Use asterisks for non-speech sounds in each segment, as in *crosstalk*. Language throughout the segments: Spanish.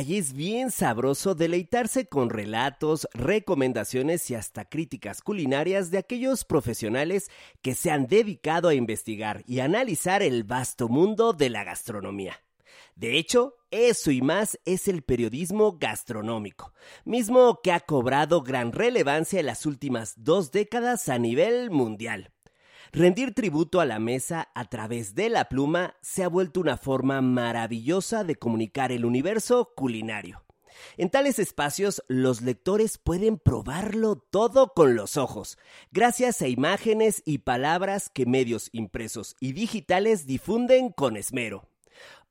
Es bien sabroso deleitarse con relatos, recomendaciones y hasta críticas culinarias de aquellos profesionales que se han dedicado a investigar y analizar el vasto mundo de la gastronomía. De hecho, eso y más es el periodismo gastronómico, mismo que ha cobrado gran relevancia en las últimas dos décadas a nivel mundial. Rendir tributo a la mesa a través de la pluma se ha vuelto una forma maravillosa de comunicar el universo culinario. En tales espacios los lectores pueden probarlo todo con los ojos, gracias a imágenes y palabras que medios impresos y digitales difunden con esmero.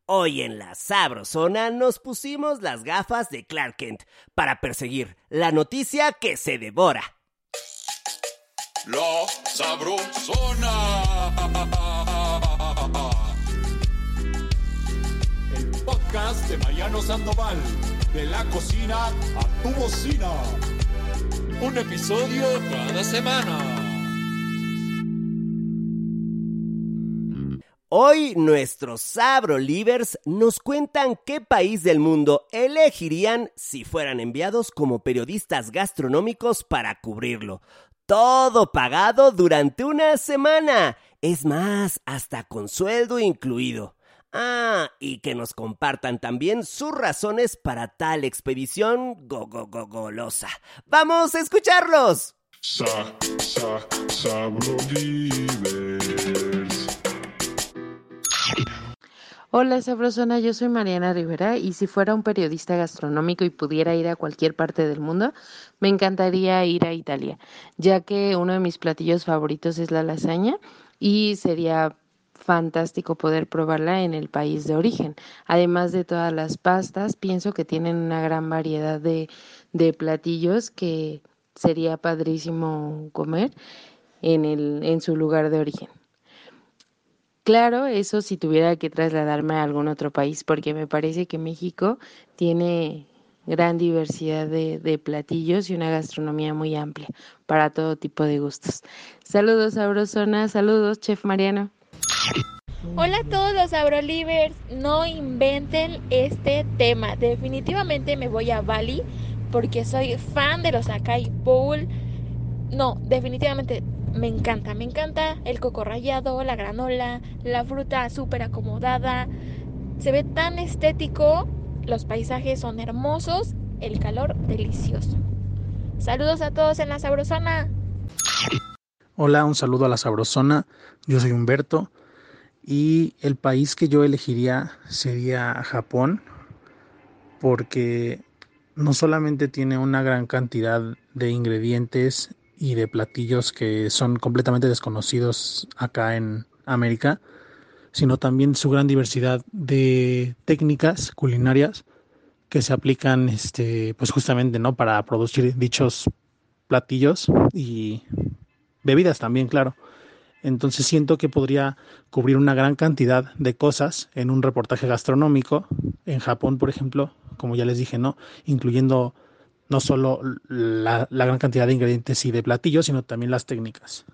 Hoy en la Sabrosona nos pusimos las gafas de Clark Kent para perseguir la noticia que se devora. La Sabrosona. El podcast de Mariano Sandoval. De la cocina a tu bocina. Un episodio cada semana. Hoy nuestros Sabro Livers nos cuentan qué país del mundo elegirían si fueran enviados como periodistas gastronómicos para cubrirlo. Todo pagado durante una semana. Es más, hasta con sueldo incluido. Ah, y que nos compartan también sus razones para tal expedición go, go, go golosa. ¡Vamos a escucharlos! Sa, sa, Hola Sabrosona, yo soy Mariana Rivera y si fuera un periodista gastronómico y pudiera ir a cualquier parte del mundo, me encantaría ir a Italia, ya que uno de mis platillos favoritos es la lasaña y sería fantástico poder probarla en el país de origen. Además de todas las pastas, pienso que tienen una gran variedad de, de platillos que sería padrísimo comer en, el, en su lugar de origen. Claro, eso si tuviera que trasladarme a algún otro país, porque me parece que México tiene gran diversidad de, de, platillos y una gastronomía muy amplia para todo tipo de gustos. Saludos, Sabrosona, saludos, Chef Mariano. Hola a todos los Abrolivers, no inventen este tema. Definitivamente me voy a Bali porque soy fan de los Acai Bowl. No, definitivamente me encanta, me encanta el coco rallado, la granola, la fruta súper acomodada. Se ve tan estético, los paisajes son hermosos, el calor delicioso. Saludos a todos en la Sabrosona. Hola, un saludo a la Sabrosona. Yo soy Humberto y el país que yo elegiría sería Japón porque no solamente tiene una gran cantidad de ingredientes y de platillos que son completamente desconocidos acá en América, sino también su gran diversidad de técnicas culinarias que se aplican este pues justamente no para producir dichos platillos y bebidas también, claro. Entonces siento que podría cubrir una gran cantidad de cosas en un reportaje gastronómico en Japón, por ejemplo, como ya les dije, ¿no? Incluyendo no solo la, gran cantidad de ingredientes y de platillos, sino también las técnicas.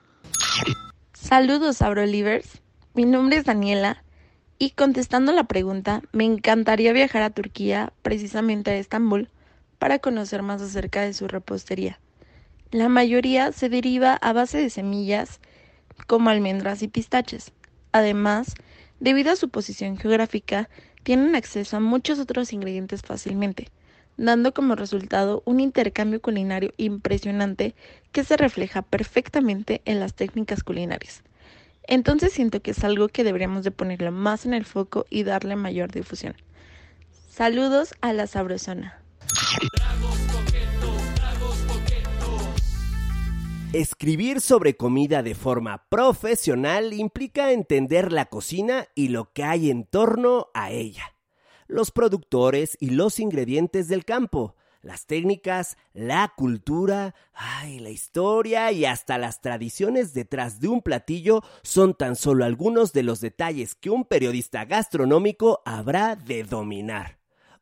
Saludos, Abrolivers. Mi nombre es Daniela y contestando la pregunta, me encantaría viajar a Turquía, precisamente a Estambul, para conocer más acerca de su repostería. La mayoría se deriva a base de semillas como almendras y pistaches. Además, debido a su posición geográfica, tienen acceso a muchos otros ingredientes fácilmente dando como resultado un intercambio culinario impresionante que se refleja perfectamente en las técnicas culinarias. Entonces siento que es algo que deberíamos de ponerlo más en el foco y darle mayor difusión. Saludos a la Sabrosona. Escribir sobre comida de forma profesional implica entender la cocina y lo que hay en torno a ella los productores y los ingredientes del campo, las técnicas, la cultura, ay, la historia y hasta las tradiciones detrás de un platillo son tan solo algunos de los detalles que un periodista gastronómico habrá de dominar.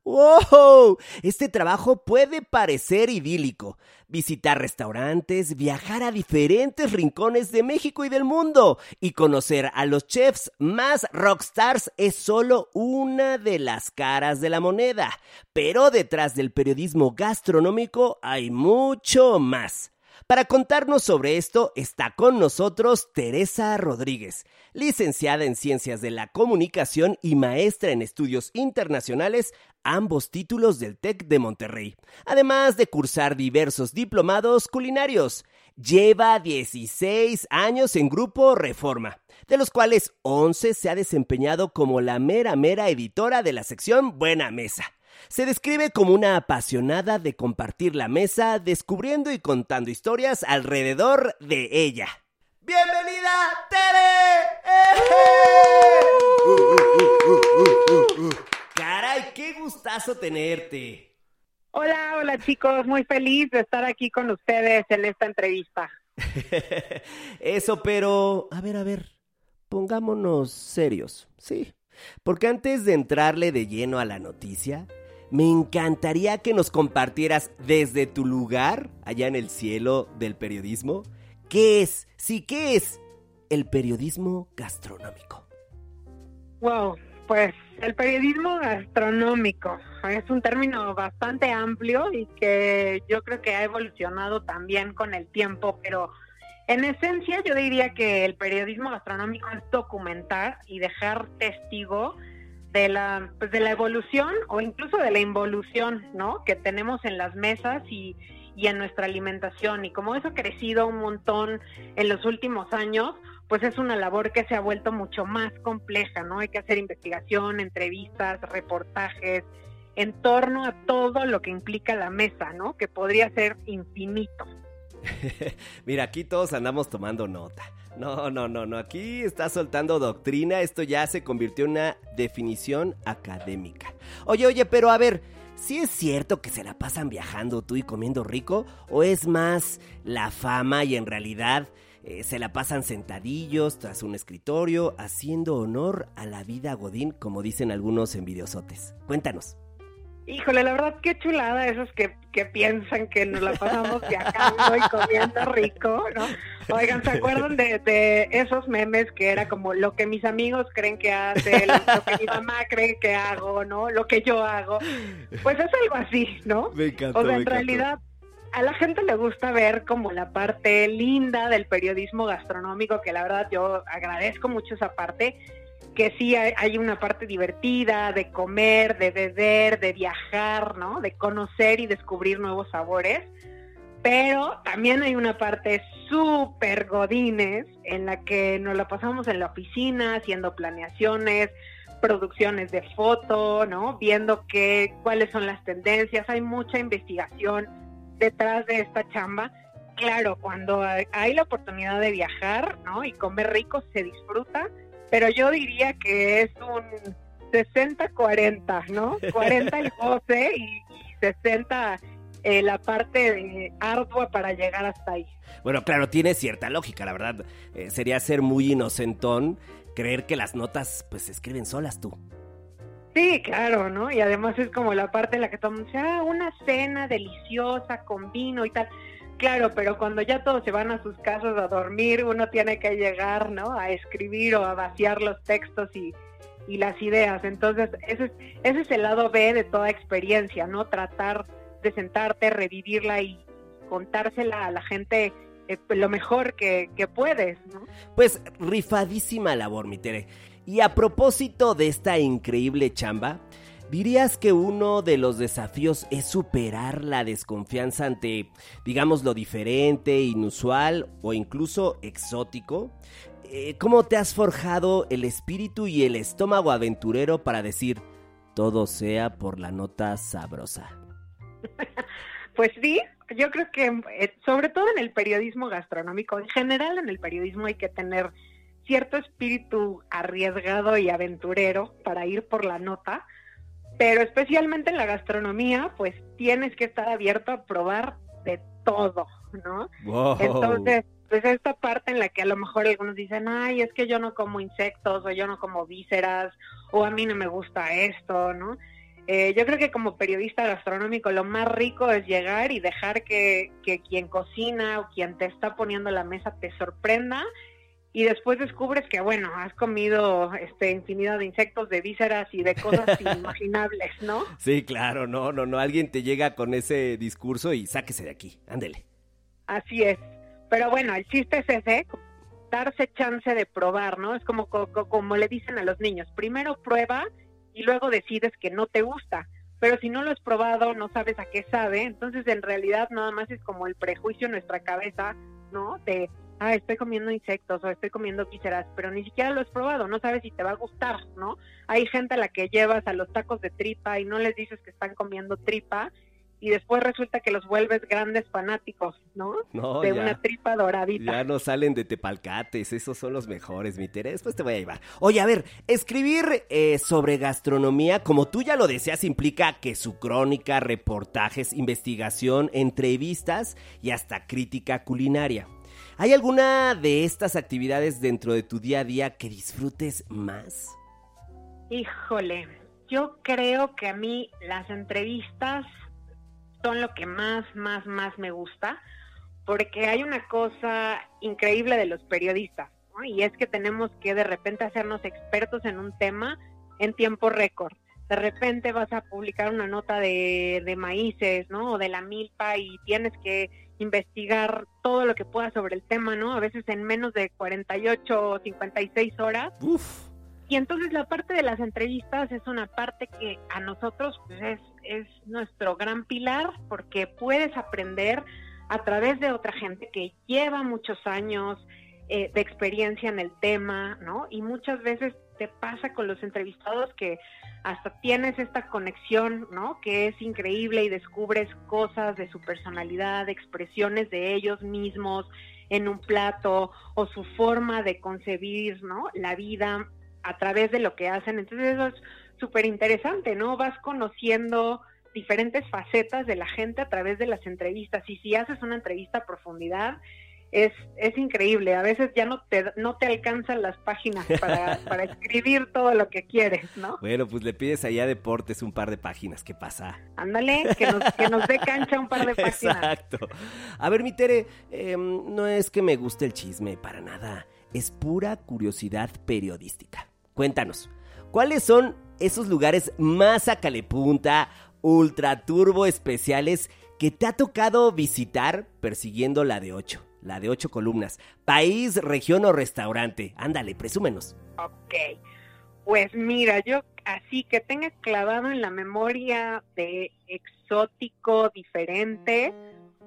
¡Wow! Este trabajo puede parecer idílico. Visitar restaurantes, viajar a diferentes rincones de México y del mundo y conocer a los chefs más rockstars es solo una de las caras de la moneda. Pero detrás del periodismo gastronómico hay mucho más. Para contarnos sobre esto está con nosotros Teresa Rodríguez, licenciada en Ciencias de la Comunicación y maestra en Estudios Internacionales, ambos títulos del TEC de Monterrey, además de cursar diversos diplomados culinarios. Lleva 16 años en Grupo Reforma, de los cuales 11 se ha desempeñado como la mera mera editora de la sección Buena Mesa. Se describe como una apasionada de compartir la mesa, descubriendo y contando historias alrededor de ella. ¡Bienvenida, Tere! ¡Caray, qué gustazo tenerte! Hola, hola chicos, muy feliz de estar aquí con ustedes en esta entrevista. *laughs* Eso, pero, a ver, a ver, pongámonos serios, ¿sí? Porque antes de entrarle de lleno a la noticia, me encantaría que nos compartieras desde tu lugar, allá en el cielo del periodismo, qué es, sí, qué es el periodismo gastronómico. Wow, pues el periodismo gastronómico es un término bastante amplio y que yo creo que ha evolucionado también con el tiempo, pero en esencia yo diría que el periodismo gastronómico es documentar y dejar testigo de la, pues de la evolución o incluso de la involución, ¿no? Que tenemos en las mesas y, y en nuestra alimentación. Y como eso ha crecido un montón en los últimos años, pues es una labor que se ha vuelto mucho más compleja, ¿no? Hay que hacer investigación, entrevistas, reportajes, en torno a todo lo que implica la mesa, ¿no? Que podría ser infinito. *laughs* Mira, aquí todos andamos tomando nota. No, no, no, no. Aquí está soltando doctrina. Esto ya se convirtió en una definición académica. Oye, oye, pero a ver, ¿sí es cierto que se la pasan viajando tú y comiendo rico? ¿O es más la fama y en realidad eh, se la pasan sentadillos tras un escritorio, haciendo honor a la vida godín, como dicen algunos envidiosotes? Cuéntanos. Híjole, la verdad, qué chulada esos que, que piensan que nos la pasamos viajando y comiendo rico, ¿no? Oigan, ¿se acuerdan de, de, esos memes que era como lo que mis amigos creen que hace, lo que mi mamá cree que hago, ¿no? Lo que yo hago. Pues es algo así, ¿no? Me encantó, o sea, en encantó. realidad a la gente le gusta ver como la parte linda del periodismo gastronómico, que la verdad yo agradezco mucho esa parte, que sí hay, una parte divertida de comer, de beber, de viajar, ¿no? De conocer y descubrir nuevos sabores. Pero también hay una parte súper godines en la que nos la pasamos en la oficina haciendo planeaciones, producciones de foto, ¿no? Viendo qué, cuáles son las tendencias. Hay mucha investigación detrás de esta chamba. Claro, cuando hay la oportunidad de viajar, ¿no? Y comer rico se disfruta, pero yo diría que es un 60-40, ¿no? 40 el goce y, y 60 eh, la parte ardua para llegar hasta ahí. Bueno, claro, tiene cierta lógica, la verdad. Eh, sería ser muy inocentón creer que las notas pues se escriben solas tú. Sí, claro, ¿no? Y además es como la parte en la que todo el mundo dice, ah, una cena deliciosa con vino y tal. Claro, pero cuando ya todos se van a sus casas a dormir, uno tiene que llegar, ¿no? A escribir o a vaciar los textos y, y las ideas. Entonces, ese es, ese es el lado B de toda experiencia, ¿no? Tratar de sentarte, revivirla y contársela a la gente eh, lo mejor que, que puedes, ¿no? Pues rifadísima labor, mi Tere. Y a propósito de esta increíble chamba, ¿dirías que uno de los desafíos es superar la desconfianza ante, digamos, lo diferente, inusual o incluso exótico? Eh, ¿Cómo te has forjado el espíritu y el estómago aventurero para decir todo sea por la nota sabrosa? *laughs* pues sí, yo creo que eh, sobre todo en el periodismo gastronómico, en general en el periodismo hay que tener cierto espíritu arriesgado y aventurero para ir por la nota, pero especialmente en la gastronomía, pues tienes que estar abierto a probar de todo, ¿no? Wow. Entonces, pues esta parte en la que a lo mejor algunos dicen, ay, es que yo no como insectos, o yo no como vísceras, o a mí no me gusta esto, ¿no? Eh, yo creo que como periodista gastronómico lo más rico es llegar y dejar que, que quien cocina o quien te está poniendo la mesa te sorprenda y después descubres que, bueno, has comido este, infinidad de insectos, de vísceras y de cosas *laughs* inimaginables, ¿no? Sí, claro, no, no, no, alguien te llega con ese discurso y sáquese de aquí, ándele. Así es. Pero bueno, el chiste es ese, darse chance de probar, ¿no? Es como, como, le dicen a los niños, primero prueba y luego decides que no te gusta. Pero si no lo has probado, no sabes a qué sabe, entonces en realidad nada más es como el prejuicio en nuestra cabeza, ¿no? De, ah, estoy comiendo insectos o estoy comiendo vísceras, pero ni siquiera lo has probado, no sabes si te va a gustar, ¿no? Hay gente a la que llevas a los tacos de tripa y no les dices que están comiendo tripa y después resulta que los vuelves grandes fanáticos, ¿no? no de una tripa doradita. Ya no salen de tepalcates, esos son los mejores, mi Tere. Después te voy a llevar. Oye, a ver, escribir eh, sobre gastronomía, como tú ya lo deseas, implica que su crónica, reportajes, investigación, entrevistas y hasta crítica culinaria. ¿Hay alguna de estas actividades dentro de tu día a día que disfrutes más? Híjole, yo creo que a mí las entrevistas son lo que más, más, más me gusta, porque hay una cosa increíble de los periodistas, y es que tenemos que de repente hacernos expertos en un tema en tiempo récord. De repente vas a publicar una nota de, de maíces, ¿no? O de la milpa y tienes que investigar todo lo que puedas sobre el tema, ¿no? A veces en menos de 48 o 56 horas. Uf. Y entonces la parte de las entrevistas es una parte que a nosotros pues, es, es nuestro gran pilar porque puedes aprender a través de otra gente que lleva muchos años eh, de experiencia en el tema, ¿no? Y muchas veces te pasa con los entrevistados que hasta tienes esta conexión, ¿no? Que es increíble y descubres cosas de su personalidad, expresiones de ellos mismos en un plato o su forma de concebir, ¿no? La vida a través de lo que hacen. Entonces eso es súper interesante, ¿no? Vas conociendo diferentes facetas de la gente a través de las entrevistas. Y si haces una entrevista a profundidad, es, es increíble. A veces ya no te, no te alcanzan las páginas para, *laughs* para escribir todo lo que quieres, ¿no? Bueno, pues le pides allá a Deportes un par de páginas. ¿Qué pasa? Ándale, que nos, que nos dé cancha un par de *laughs* páginas. Exacto. A ver, mi Tere, em, no es que me guste el chisme, para nada. Es pura curiosidad periodística. Cuéntanos, ¿cuáles son esos lugares más a calepunta, ultra turbo especiales que te ha tocado visitar persiguiendo la de 8? La de 8 columnas. País, región o restaurante. Ándale, presúmenos. Ok. Pues mira, yo así que tenga clavado en la memoria de exótico, diferente,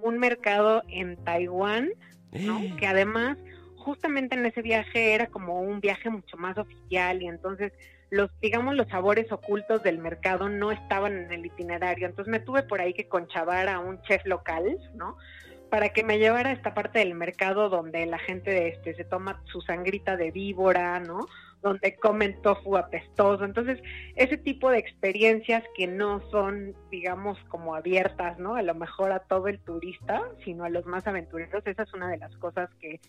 un mercado en Taiwán, ¿no? que además justamente en ese viaje era como un viaje mucho más oficial y entonces los, digamos, los sabores ocultos del mercado no estaban en el itinerario. Entonces me tuve por ahí que conchavar a un chef local, ¿no? Para que me llevara a esta parte del mercado donde la gente este, se toma su sangrita de víbora, ¿no? Donde comen tofu apestoso. Entonces, ese tipo de experiencias que no son, digamos, como abiertas, ¿no? A lo mejor a todo el turista, sino a los más aventureros, esa es una de las cosas que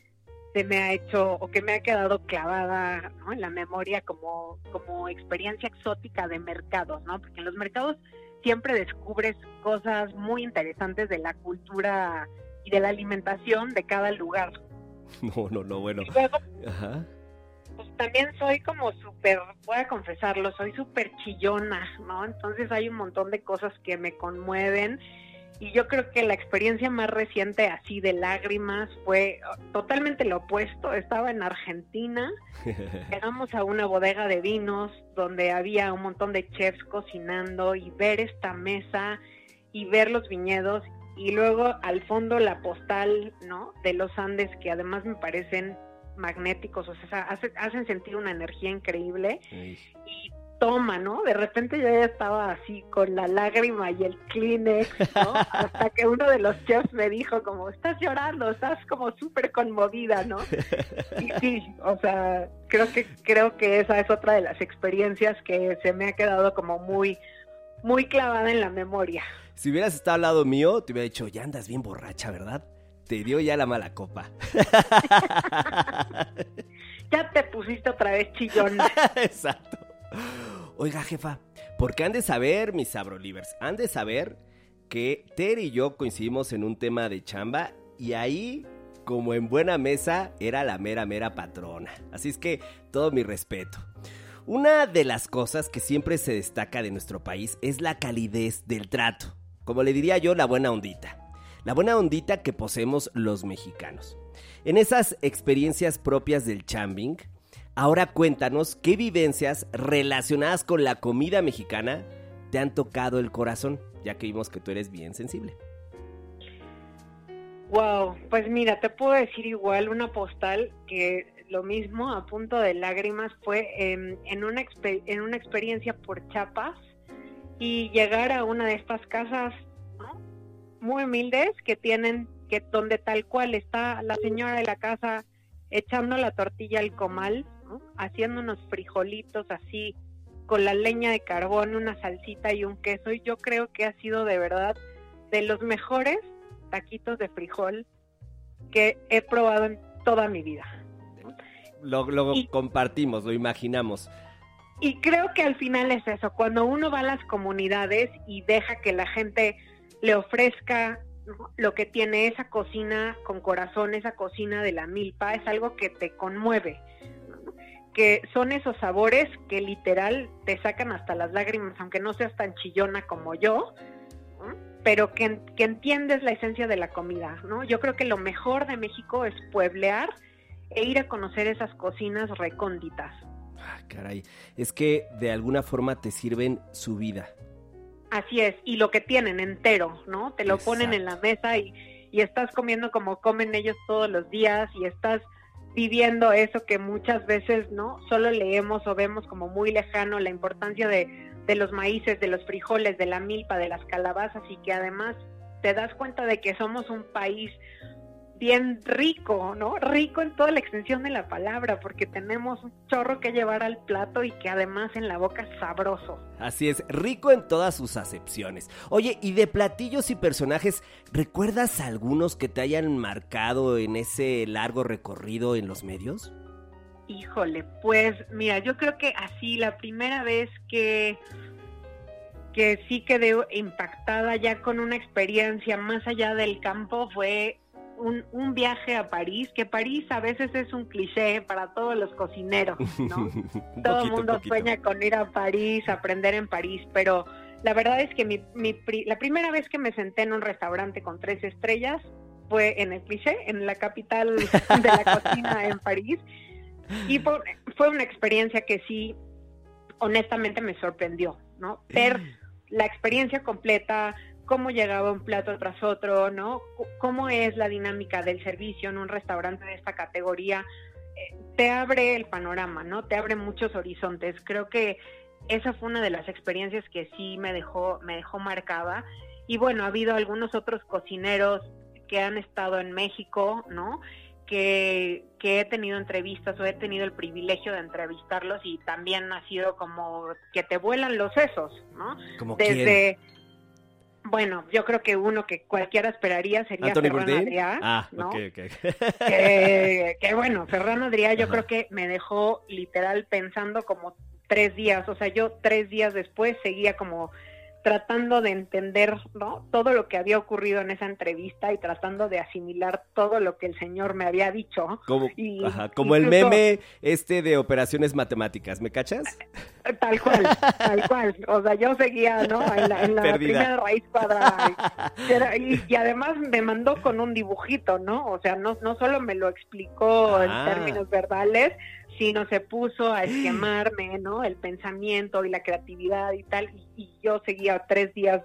se me ha hecho o que me ha quedado clavada en la memoria como, como experiencia exótica de mercados, ¿no? Porque en los mercados siempre descubres cosas muy interesantes de la cultura y de la alimentación de cada lugar. *laughs* No, no, no, bueno. Ajá. Pues también soy como súper, voy a confesarlo, soy súper chillona, ¿no? Entonces hay un montón de cosas que me conmueven y yo creo que la experiencia más reciente así de lágrimas fue totalmente lo opuesto. Estaba en Argentina, *laughs* llegamos a una bodega de vinos donde había un montón de chefs cocinando y ver esta mesa y ver los viñedos y luego al fondo la postal, ¿no? De los Andes que además me parecen magnéticos, o sea, hacen sentir una energía increíble y toma, ¿no? De repente yo ya estaba así con la lágrima y el Kleenex, ¿no? *laughs* Hasta que uno de los chefs me dijo como, estás llorando, estás como súper conmovida, ¿no? Y sí, o sea, creo que, creo que esa es otra de las experiencias que se me ha quedado como muy, muy clavada en la memoria. Si hubieras estado al lado mío, te hubiera dicho, ya andas bien borracha, ¿verdad? Te dio ya la mala copa. *laughs* ya te pusiste otra vez chillona. *laughs* Exacto. Oiga, jefa, Porque han de saber, mis sabrolivers, han de saber que Ter y yo coincidimos en un tema de chamba y ahí, como en buena mesa, era la mera, mera patrona. Así es que todo mi respeto. Una de las cosas que siempre se destaca de nuestro país es la calidez del trato. Como le diría yo, la buena ondita. La buena ondita que poseemos los mexicanos. En esas experiencias propias del chambing, ahora cuéntanos qué vivencias relacionadas con la comida mexicana te han tocado el corazón, ya que vimos que tú eres bien sensible. Wow, pues mira, te puedo decir igual una postal que lo mismo, a punto de lágrimas, fue en, una, en una experiencia por Chiapas y llegar a una de estas casas muy humildes que tienen, que donde tal cual está la señora de la casa echando la tortilla al comal, haciendo unos frijolitos así con la leña de carbón, una salsita y un queso. Y yo creo que ha sido de verdad de los mejores taquitos de frijol que he probado en toda mi vida. Lo, compartimos, lo imaginamos. Y creo que al final es eso, cuando uno va a las comunidades y deja que la gente le ofrezca lo que tiene esa cocina con corazón, esa cocina de la milpa, es algo que te conmueve, que son esos sabores que literal te sacan hasta las lágrimas, aunque no seas tan chillona como yo, pero que, que, entiendes la esencia de la comida, ¿no? Yo creo que lo mejor de México es pueblear e ir a conocer esas cocinas recónditas. Ah, caray, es que de alguna forma te sirven su vida. Así es, y lo que tienen entero, ¿no? Te lo ponen en la mesa y, y estás comiendo como comen ellos todos los días y estás viviendo eso que muchas veces, ¿no? Solo leemos o vemos como muy lejano la importancia de de los maíces, de los frijoles, de la milpa, de las calabazas y que además te das cuenta de que somos un país bien rico, ¿no? Rico en toda la extensión de la palabra, porque tenemos un chorro que llevar al plato y que además en la boca es sabroso. Así es, rico en todas sus acepciones. Oye, y de platillos y personajes, ¿recuerdas algunos que te hayan marcado en ese largo recorrido en los medios? Híjole, pues mira, yo creo que así la primera vez que que sí quedé impactada ya con una experiencia más allá del campo fue un, un, viaje a París, que París a veces es un cliché para todos los cocineros, ¿no? *laughs* Todo el mundo sueña con ir a París, aprender en París, pero la verdad es que mi, mi, la primera vez que me senté en un restaurante con tres estrellas fue en el cliché, en la capital *laughs* de la cocina en París, y fue, una experiencia que sí, honestamente me sorprendió, ¿no? Ver la experiencia completa, cómo llegaba un plato tras otro, ¿no? cómo es la dinámica del servicio en un restaurante de esta categoría, eh, te abre el panorama, ¿no? Te abre muchos horizontes. Creo que esa fue una de las experiencias que sí me dejó, me dejó marcada. Y bueno, ha habido algunos otros cocineros que han estado en México, ¿no? que, he tenido entrevistas o he tenido el privilegio de entrevistarlos y también ha sido como que te vuelan los sesos, ¿no? Como Desde, bueno, yo creo que uno que cualquiera esperaría sería Ferran Adrià, ah, ¿no? *laughs* que, bueno, Ferran Adrià yo creo que me dejó literal pensando como tres días, o sea, yo tres días después seguía como tratando de entender ¿no? todo lo que había ocurrido en esa entrevista y tratando de asimilar todo lo que el señor me había dicho. Como, como el meme este de operaciones matemáticas, ¿me cachas? Tal cual, tal cual. O sea, yo seguía ¿no? en la, primera raíz cuadrada. Y, además me mandó con un dibujito, ¿no? O sea, no, no solo me lo explicó en ah. términos verbales, sino se puso a esquemarme, ¿no? El pensamiento y la creatividad y tal, y, yo seguía tres días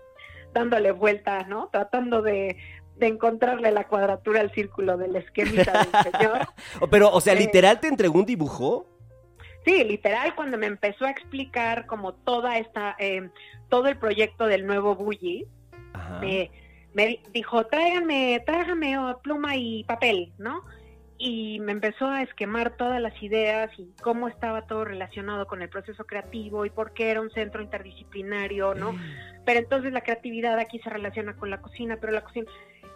dándole vueltas, ¿no? Tratando de, encontrarle la cuadratura al círculo del esquemita del *laughs* señor. Pero, o sea, eh, ¿literal te entregó un dibujo? Sí, literal, cuando me empezó a explicar como toda esta, eh, todo el proyecto del nuevo Bully, eh, me dijo, tráigame, tráigame oh, pluma y papel, ¿no? Y me empezó a esquemar todas las ideas y cómo estaba todo relacionado con el proceso creativo y por qué era un centro interdisciplinario, ¿no? Mm. Pero entonces la creatividad aquí se relaciona con la cocina, pero la cocina...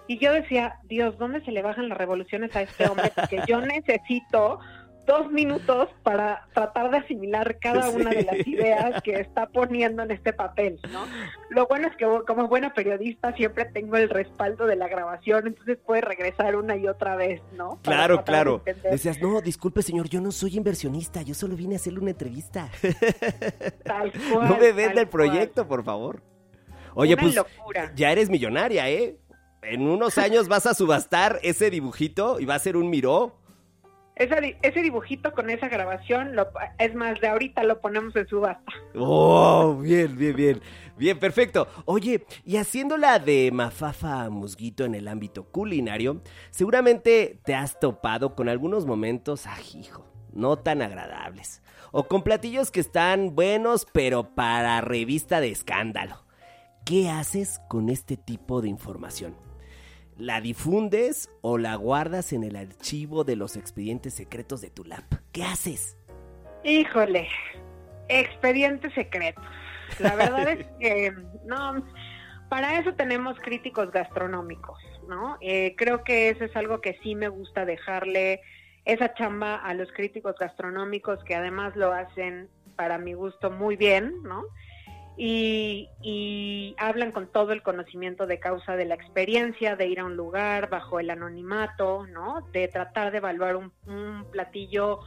Y yo decía, Dios, ¿dónde se le bajan las revoluciones a este hombre? Porque yo *laughs* necesito dos minutos para tratar de asimilar cada una de las ideas que está poniendo en este papel, ¿no? Lo bueno es que como buena periodista siempre tengo el respaldo de la grabación, entonces puede regresar una y otra vez, ¿no? claro, claro. Decías, no, disculpe señor, yo no soy inversionista, yo solo vine a hacerle una entrevista. *laughs* Tal cual. No me venda el proyecto, por favor. Oye, Una pues locura. ya eres millonaria, ¿eh? En unos años vas a subastar ese dibujito y va a ser un miró. Ese, di- ese dibujito con esa grabación, lo, es más, de ahorita lo ponemos en subasta. Oh, bien, bien, bien. Bien, perfecto. Oye, y haciéndola de mafafa musguito en el ámbito culinario, seguramente te has topado con algunos momentos, aj, hijo, no tan agradables. O con platillos que están buenos, pero para revista de escándalo. ¿Qué haces con este tipo de información? ¿La difundes o la guardas en el archivo de los expedientes secretos de tu lab? ¿Qué haces? Híjole, expedientes secretos. La verdad es *laughs* que no, para eso tenemos críticos gastronómicos, ¿no? Eh, creo que eso es algo que sí me gusta dejarle esa chamba a los críticos gastronómicos que además lo hacen para mi gusto muy bien, ¿no? Y, y hablan con todo el conocimiento de causa de la experiencia, de ir a un lugar bajo el anonimato, ¿no? De tratar de evaluar un, un platillo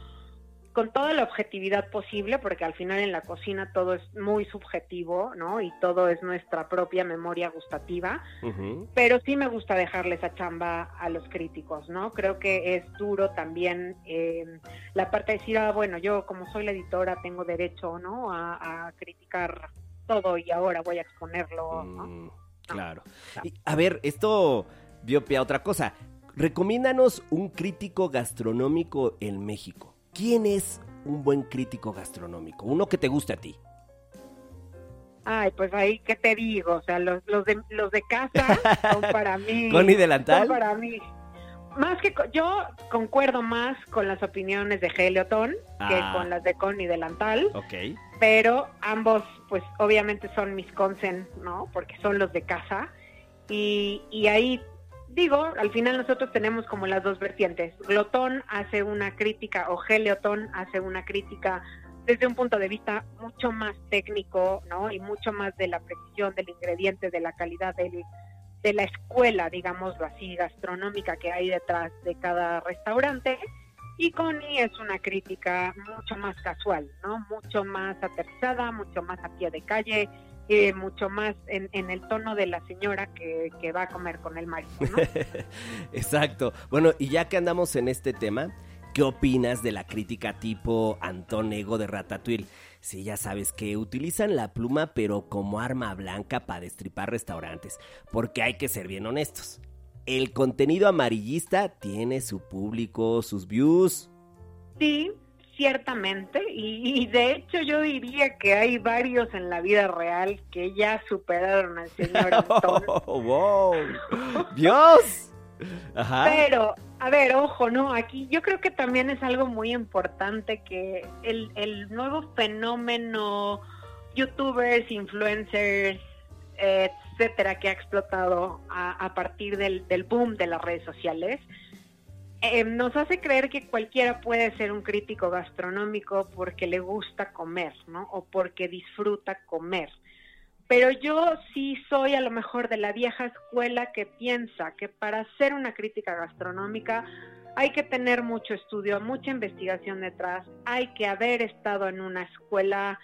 con toda la objetividad posible, porque al final en la cocina todo es muy subjetivo, ¿no? Y todo es nuestra propia memoria gustativa, pero sí me gusta dejarle esa chamba a los críticos, ¿no? Creo que es duro también eh, la parte de decir, ah, bueno, yo como soy la editora tengo derecho, ¿no? A, a criticar todo y ahora voy a exponerlo, ¿no? Mm, claro. Y, a ver, esto dio pie a otra cosa. Recomiéndanos un crítico gastronómico en México. ¿Quién es un buen crítico gastronómico? Uno que te guste a ti. Ay, pues ahí, ¿qué te digo? O sea, los, los, de, los de casa *laughs* son para mí. ¿Connie Delantal? Son para mí. Más que yo concuerdo más con las opiniones de Helioton que Ah. con las de Connie Delantal, Ok. Pero ambos, pues obviamente son mis consen, ¿no? Porque son los de casa. Y, y ahí, digo, al final nosotros tenemos como las dos vertientes. Glotón hace una crítica, o Helioton hace una crítica desde un punto de vista mucho más técnico, ¿no? Y mucho más de la precisión del ingrediente, de la calidad del, de la escuela, digámoslo así, gastronómica que hay detrás de cada restaurante. Y Connie es una crítica mucho más casual, ¿no? Mucho más aterrizada, mucho más a pie de calle, eh, mucho más en, en el tono de la señora que, va a comer con el marido, ¿no? *laughs* Exacto. Bueno, y ya que andamos en este tema, ¿qué opinas de la crítica tipo Antón Ego de Ratatouille? Sí, ya sabes que utilizan la pluma pero como arma blanca para destripar restaurantes, porque hay que ser bien honestos. El contenido amarillista tiene su público, sus views. Sí, ciertamente. Y, y de hecho yo diría que hay varios en la vida real que ya superaron al señor *laughs* Antón. ¡Wow! ¡Dios! Ajá. Pero, a ver, ojo, ¿no? Aquí yo creo que también es algo muy importante que el, el nuevo fenómeno youtubers, influencers, eh, etcétera, que ha explotado a, partir del, del boom de las redes sociales, eh, nos hace creer que cualquiera puede ser un crítico gastronómico porque le gusta comer, ¿no? O porque disfruta comer. Pero yo sí soy a lo mejor de la vieja escuela que piensa que para hacer una crítica gastronómica hay que tener mucho estudio, mucha investigación detrás, hay que haber estado en una escuela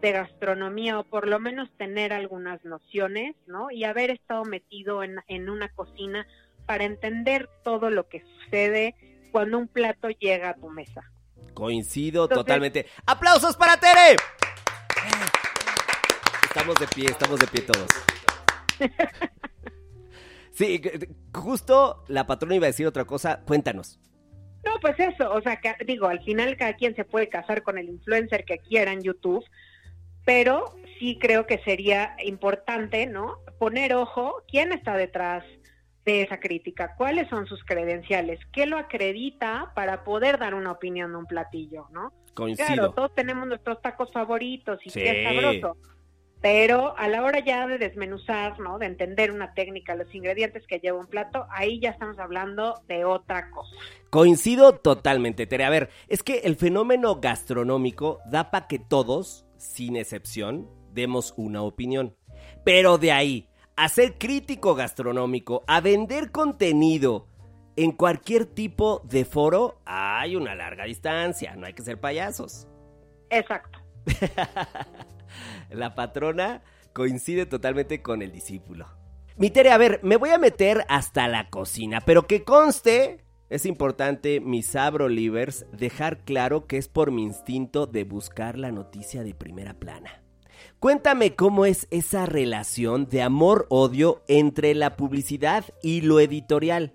de gastronomía o por lo menos tener algunas nociones, ¿no? Y haber estado metido en, en una cocina para entender todo lo que sucede cuando un plato llega a tu mesa. Coincido Entonces- totalmente. ¡Aplausos para Tere! Estamos de pie, estamos de pie todos. *laughs* Sí, justo la patrona iba a decir otra cosa. Cuéntanos. No, pues eso, o sea, que, digo, al final cada quien se puede casar con el influencer que quiera en YouTube, pero sí creo que sería importante, ¿no? Poner ojo quién está detrás de esa crítica, cuáles son sus credenciales, qué lo acredita para poder dar una opinión de un platillo, ¿no? Coincido. Claro, todos tenemos nuestros tacos favoritos y Sí. qué sabroso. Pero a la hora ya de desmenuzar, ¿no? De entender una técnica, los ingredientes que lleva un plato, ahí ya estamos hablando de otra cosa. Coincido totalmente, Tere. A ver, es que el fenómeno gastronómico da para que todos, sin excepción, demos una opinión. Pero de ahí, a ser crítico gastronómico, a vender contenido en cualquier tipo de foro, hay una larga distancia, no hay que ser payasos. Exacto. *laughs* La patrona coincide totalmente con el discípulo. Mi Tere, a ver, me voy a meter hasta la cocina, pero que conste, es importante, mis sabrolivers, dejar claro que es por mi instinto de buscar la noticia de primera plana. Cuéntame cómo es esa relación de amor-odio entre la publicidad y lo editorial.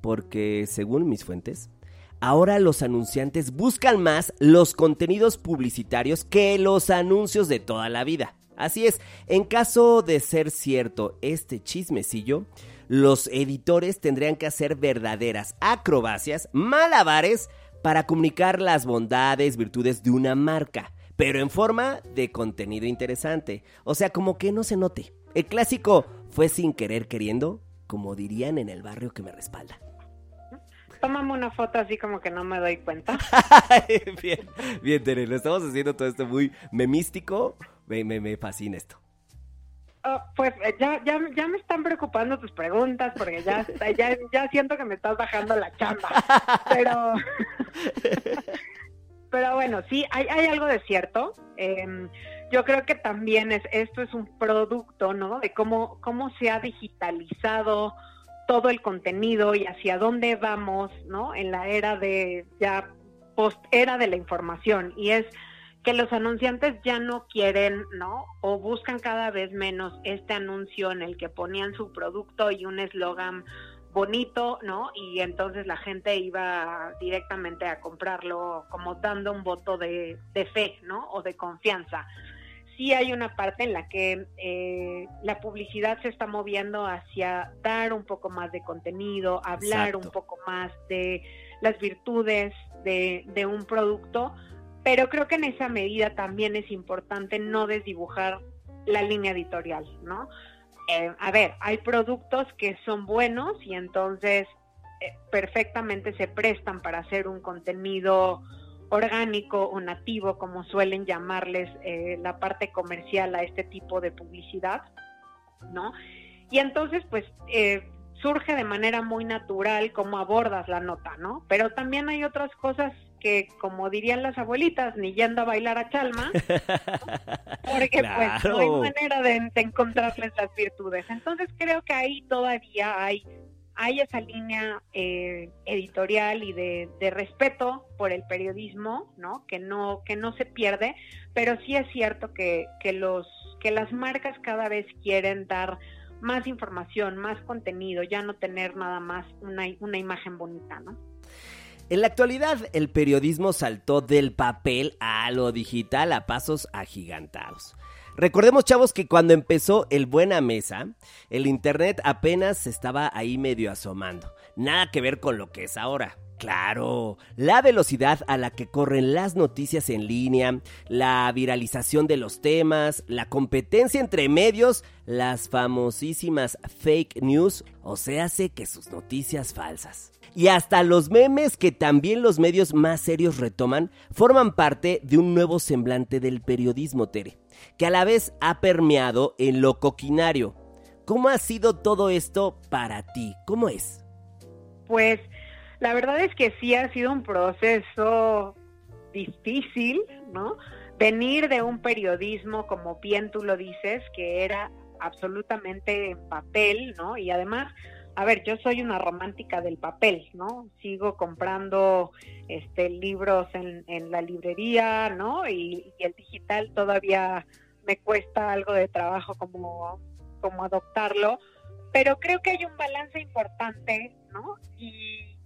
Porque, según mis fuentes, ahora los anunciantes buscan más los contenidos publicitarios que los anuncios de toda la vida. Así es, en caso de ser cierto este chismecillo, los editores tendrían que hacer verdaderas acrobacias, malabares, para comunicar las bondades, virtudes de una marca, pero en forma de contenido interesante. O sea, como que no se note. El clásico fue sin querer queriendo, como dirían en el barrio que me respalda. Tómame una foto así como que no me doy cuenta. *laughs* bien, bien, Tere, lo estamos haciendo todo esto muy memístico. Me, me, me fascina esto. Oh, pues eh, ya, ya, ya me están preocupando tus preguntas porque ya, *laughs* ya, ya siento que me estás bajando la chamba. Pero, *laughs* pero bueno, sí, hay, hay algo de cierto. Em, yo creo que también es, esto es un producto, ¿no? De cómo, cómo se ha digitalizado todo el contenido y hacia dónde vamos, ¿no? En la era de ya post era de la información y es que los anunciantes ya no quieren, ¿no? O buscan cada vez menos este anuncio en el que ponían su producto y un eslogan bonito, ¿no? Y entonces la gente iba directamente a comprarlo como dando un voto de, de fe, ¿no? O de confianza sí hay una parte en la que eh, la publicidad se está moviendo hacia dar un poco más de contenido, hablar un poco más de las virtudes de, de, un producto, pero creo que en esa medida también es importante no desdibujar la línea editorial, ¿no? Eh, a ver, hay productos que son buenos y entonces eh, perfectamente se prestan para hacer un contenido orgánico o nativo, como suelen llamarles eh, la parte comercial a este tipo de publicidad, ¿no? Y entonces, pues, eh, surge de manera muy natural cómo abordas la nota, ¿no? Pero también hay otras cosas que, como dirían las abuelitas, ni yendo a bailar a Chalma, *laughs* porque pues no hay manera de encontrarles las virtudes. Entonces creo que ahí todavía hay hay esa línea eh, editorial y de, respeto por el periodismo, ¿no? Que no que no se pierde, pero sí es cierto que, que los que las marcas cada vez quieren dar más información, más contenido, ya no tener nada más una, una imagen bonita, ¿no? En la actualidad, el periodismo saltó del papel a lo digital a pasos agigantados. Recordemos, chavos, que cuando empezó el Buena Mesa, el Internet apenas estaba ahí medio asomando. Nada que ver con lo que es ahora. Claro, la velocidad a la que corren las noticias en línea, la viralización de los temas, la competencia entre medios, las famosísimas fake news, o sea, hace que sus noticias falsas. Y hasta los memes que también los medios más serios retoman forman parte de un nuevo semblante del periodismo, Tere que a la vez ha permeado en lo coquinario. ¿Cómo ha sido todo esto para ti? ¿Cómo es? Pues la verdad es que sí ha sido un proceso difícil, ¿no? Venir de un periodismo, como bien tú lo dices, que era absolutamente en papel, ¿no? Y además a ver, yo soy una romántica del papel, ¿no? Sigo comprando este libros en, la librería, ¿no? Y, el digital todavía me cuesta algo de trabajo como, como adoptarlo, pero creo que hay un balance importante, ¿no? Y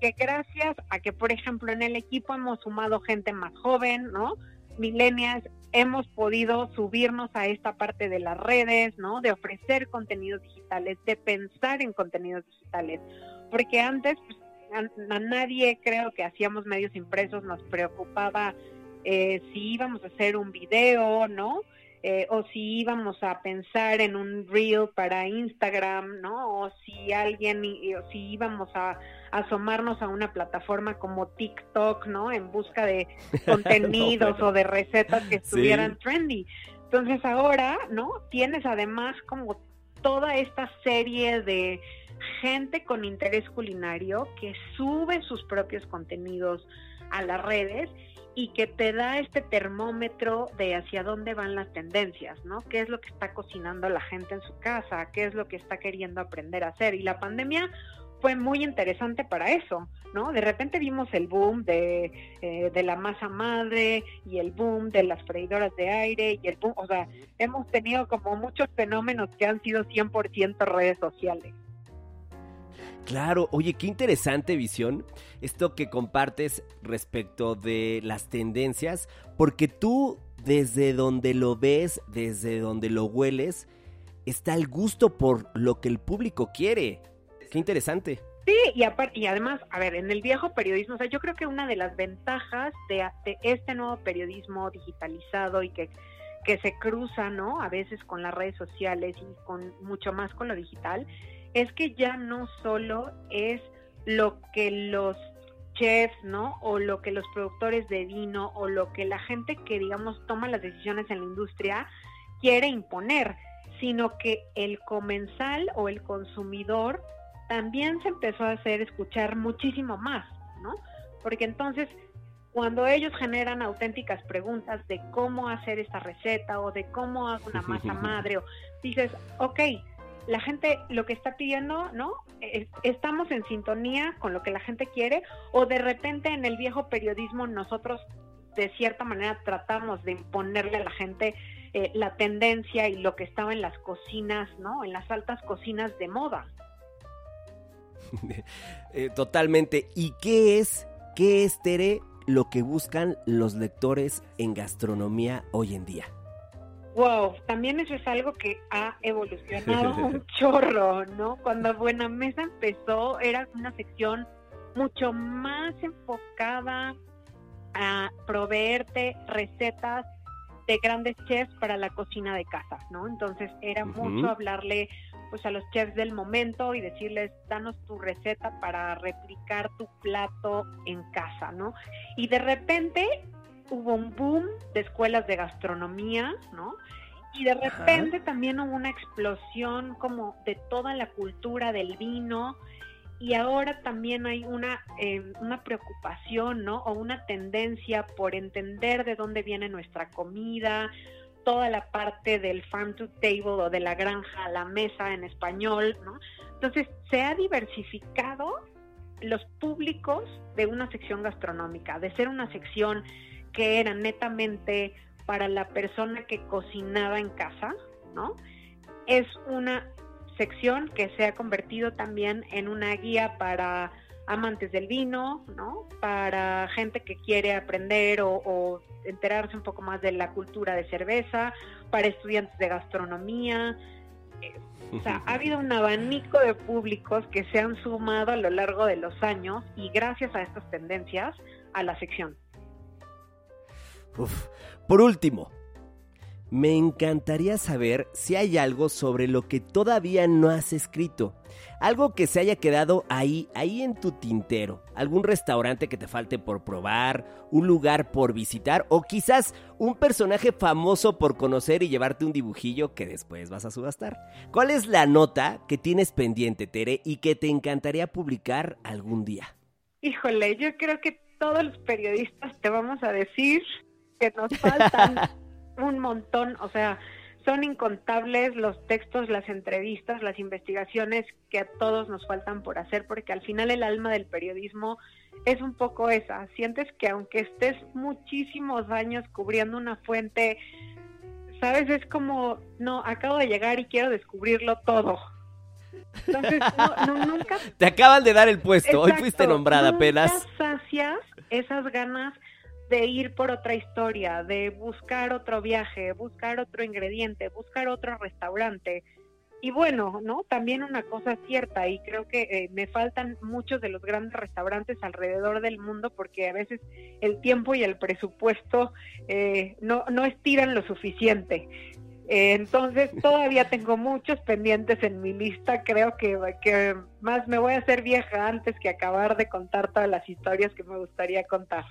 que gracias a que, por ejemplo, en el equipo hemos sumado gente más joven, ¿no? Millennials, hemos podido subirnos a esta parte de las redes, ¿no? De ofrecer contenidos digitales, de pensar en contenidos digitales, porque antes pues, a, nadie creo que hacíamos medios impresos nos preocupaba eh, si íbamos a hacer un video, ¿no? eh, o si íbamos a pensar en un reel para Instagram, ¿no? O si alguien, o si íbamos a, asomarnos a una plataforma como TikTok, ¿no? En busca de *laughs* contenidos o de recetas que estuvieran trendy. Entonces ahora, ¿no? Tienes además como toda esta serie de gente con interés culinario que sube sus propios contenidos a las redes y que te da este termómetro de hacia dónde van las tendencias, ¿no? ¿Qué es lo que está cocinando la gente en su casa? ¿Qué es lo que está queriendo aprender a hacer? Y la pandemia fue muy interesante para eso, ¿no? De repente vimos el boom de, eh, de la masa madre y el boom de las freidoras de aire y el boom, o sea, hemos tenido como muchos fenómenos que han sido 100% redes sociales. Claro, oye, qué interesante visión esto que compartes respecto de las tendencias, porque tú desde donde lo ves, desde donde lo hueles, está el gusto por lo que el público quiere. Interesante. Sí, y, y además, a ver, en el viejo periodismo, o sea, yo creo que una de las ventajas de, de este nuevo periodismo digitalizado y que, que se cruza, ¿no? A veces con las redes sociales y con mucho más con lo digital, es que ya no solo es lo que los chefs, ¿no? O lo que los productores de vino o lo que la gente que, digamos, toma las decisiones en la industria quiere imponer, sino que el comensal o el consumidor también se empezó a hacer escuchar muchísimo más, ¿no? Porque entonces, cuando ellos generan auténticas preguntas de cómo hacer esta receta o de cómo hago una *laughs* masa madre, o dices, ok, la gente lo que está pidiendo, ¿no? estamos en sintonía con lo que la gente quiere o de repente en el viejo periodismo nosotros de cierta manera tratamos de imponerle a la gente eh, la tendencia y lo que estaba en las cocinas, ¿no? En las altas cocinas de moda. *laughs* Eh, totalmente. ¿Y qué es, qué es, Tere, lo que buscan los lectores en gastronomía hoy en día? Wow, también eso es algo que ha evolucionado *laughs* un chorro, ¿no? Cuando Buena Mesa empezó era una sección mucho más enfocada a proveerte recetas de grandes chefs para la cocina de casa, ¿no? Entonces era mucho hablarle pues a los chefs del momento y decirles, danos tu receta para replicar tu plato en casa, ¿no? Y de repente hubo un boom de escuelas de gastronomía, ¿no? Y de repente también hubo una explosión como de toda la cultura del vino y ahora también hay una, eh, una preocupación, ¿no? O una tendencia por entender de dónde viene nuestra comida, toda la parte del farm to table o de la granja a la mesa en español, ¿no? Entonces se ha diversificado los públicos de una sección gastronómica, de ser una sección que era netamente para la persona que cocinaba en casa, ¿no? Es una sección que se ha convertido también en una guía para amantes del vino, ¿no? Para gente que quiere aprender o, enterarse un poco más de la cultura de cerveza, para estudiantes de gastronomía. Eh, o sea, ha habido un abanico de públicos que se han sumado a lo largo de los años y gracias a estas tendencias a la sección. Por último, me encantaría saber si hay algo sobre lo que todavía no has escrito. Algo que se haya quedado ahí, ahí en tu tintero. Algún restaurante que te falte por probar, un lugar por visitar o quizás un personaje famoso por conocer y llevarte un dibujillo que después vas a subastar. ¿Cuál es la nota que tienes pendiente, Tere, y que te encantaría publicar algún día? Híjole, yo creo que todos los periodistas te vamos a decir que nos faltan *laughs* un montón, o sea, son incontables los textos, las entrevistas, las investigaciones que a todos nos faltan por hacer, porque al final el alma del periodismo es un poco esa. Sientes que aunque estés muchísimos años cubriendo una fuente, sabes, es como, no, acabo de llegar y quiero descubrirlo todo. Entonces, no, nunca... *laughs* Te acaban de dar el puesto, hoy fuiste nombrada apenas. sacias esas ganas de ir por otra historia, de buscar otro viaje, buscar otro ingrediente, buscar otro restaurante. y bueno, ¿no? También una cosa cierta, y creo que eh, me faltan muchos de los grandes restaurantes alrededor del mundo porque a veces el tiempo y el presupuesto eh, no, no estiran lo suficiente. Eh, entonces todavía *laughs* tengo muchos pendientes en mi lista, creo que, que más me voy a hacer vieja antes que acabar de contar todas las historias que me gustaría contar.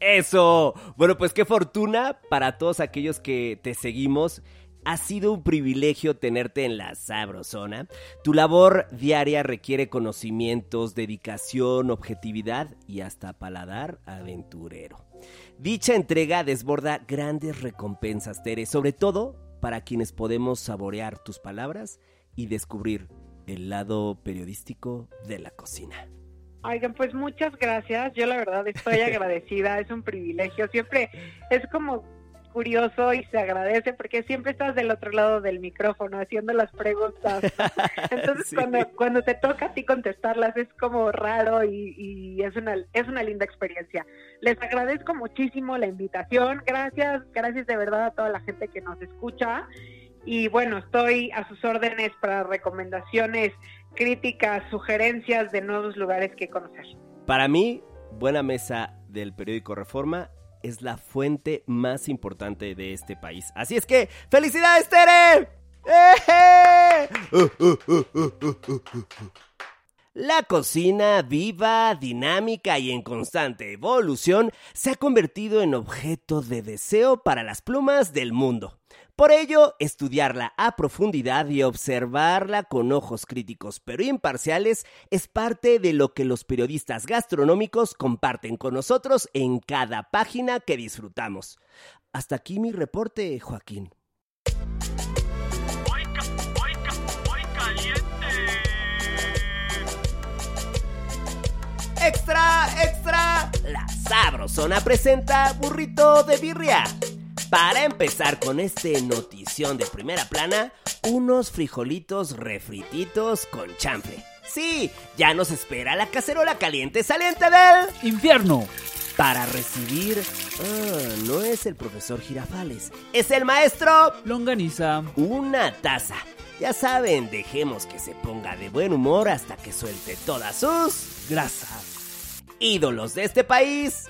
Eso. Bueno, pues qué fortuna para todos aquellos que te seguimos ha sido un privilegio tenerte en la Sabrosona. Tu labor diaria requiere conocimientos, dedicación, objetividad y hasta paladar aventurero. Dicha entrega desborda grandes recompensas, Tere, sobre todo para quienes podemos saborear tus palabras y descubrir el lado periodístico de la cocina. Oigan, pues muchas gracias. Yo la verdad estoy *laughs* agradecida, es un privilegio. Siempre es como curioso y se agradece porque siempre estás del otro lado del micrófono haciendo las preguntas. *laughs* Entonces cuando, cuando te toca a ti contestarlas es como raro y, es, una, es una linda experiencia. Les agradezco muchísimo la invitación. Gracias, gracias de verdad a toda la gente que nos escucha. Y bueno, estoy a sus órdenes para recomendaciones, críticas, sugerencias de nuevos lugares que conocer. Para mí, Buena Mesa del periódico Reforma es la fuente más importante de este país. Así es que, ¡felicidades, Tere! La cocina viva, dinámica y en constante evolución se ha convertido en objeto de deseo para las plumas del mundo. Por ello, estudiarla a profundidad y observarla con ojos críticos pero imparciales es parte de lo que los periodistas gastronómicos comparten con nosotros en cada página que disfrutamos. Hasta aquí mi reporte, Joaquín. ¡Extra, extra! La Sabrosona presenta burrito de birria. Para empezar con este notición de primera plana, unos frijolitos refrititos con champe. Sí, ya nos espera la cacerola caliente saliente del infierno. Para recibir... Ah, no es el profesor Girafales, es el maestro... Longaniza. Una taza. Ya saben, dejemos que se ponga de buen humor hasta que suelte todas sus grasas. Ídolos de este país.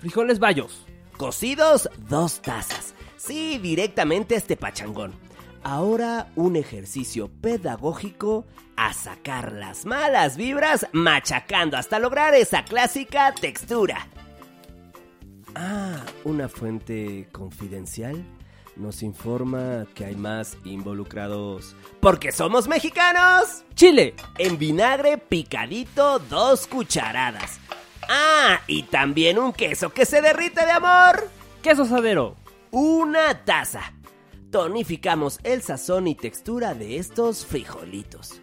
Frijoles bayos. Cocidos, dos tazas. Sí, directamente a este pachangón. Ahora un ejercicio pedagógico a sacar las malas vibras machacando hasta lograr esa clásica textura. Ah, una fuente confidencial nos informa que hay más involucrados. Porque somos mexicanos. Chile. En vinagre picadito dos cucharadas. Ah, y también un queso que se derrite de amor. Queso sadero. Una taza. Tonificamos el sazón y textura de estos frijolitos.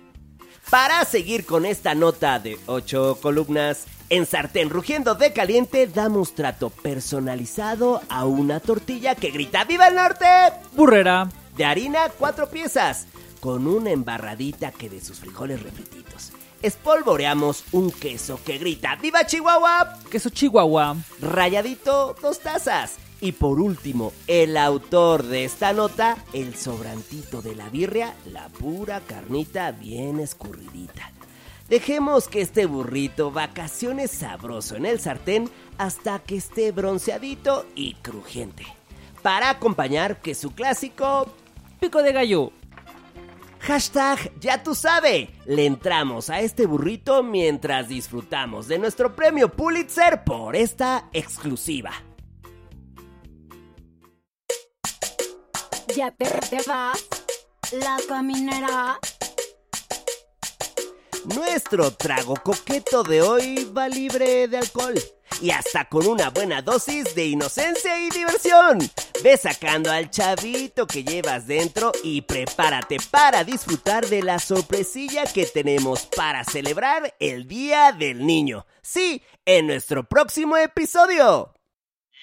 Para seguir con esta nota de 8 columnas, en sartén rugiendo de caliente damos trato personalizado a una tortilla que grita ¡Viva el norte! Burrera. De harina, cuatro piezas, con una embarradita que de sus frijoles refrititos espolvoreamos un queso que grita ¡Viva Chihuahua! Queso Chihuahua. Rayadito, dos tazas. Y por último, el autor de esta nota, el sobrantito de la birria, la pura carnita bien escurridita. Dejemos que este burrito vacaciones sabroso en el sartén hasta que esté bronceadito y crujiente. Para acompañar que su clásico pico de gallo Hashtag ya tú sabes. Le entramos a este burrito mientras disfrutamos de nuestro premio Pulitzer por esta exclusiva. Ya te, te la caminera. Nuestro trago coqueto de hoy va libre de alcohol y hasta con una buena dosis de inocencia y diversión. Ve sacando al chavito que llevas dentro y prepárate para disfrutar de la sorpresilla que tenemos para celebrar el Día del Niño. Sí, en nuestro próximo episodio.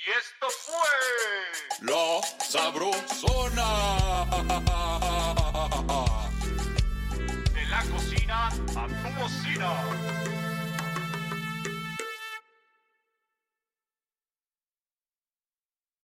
Y esto fue La Sabrosona. De la cocina a tu cocina.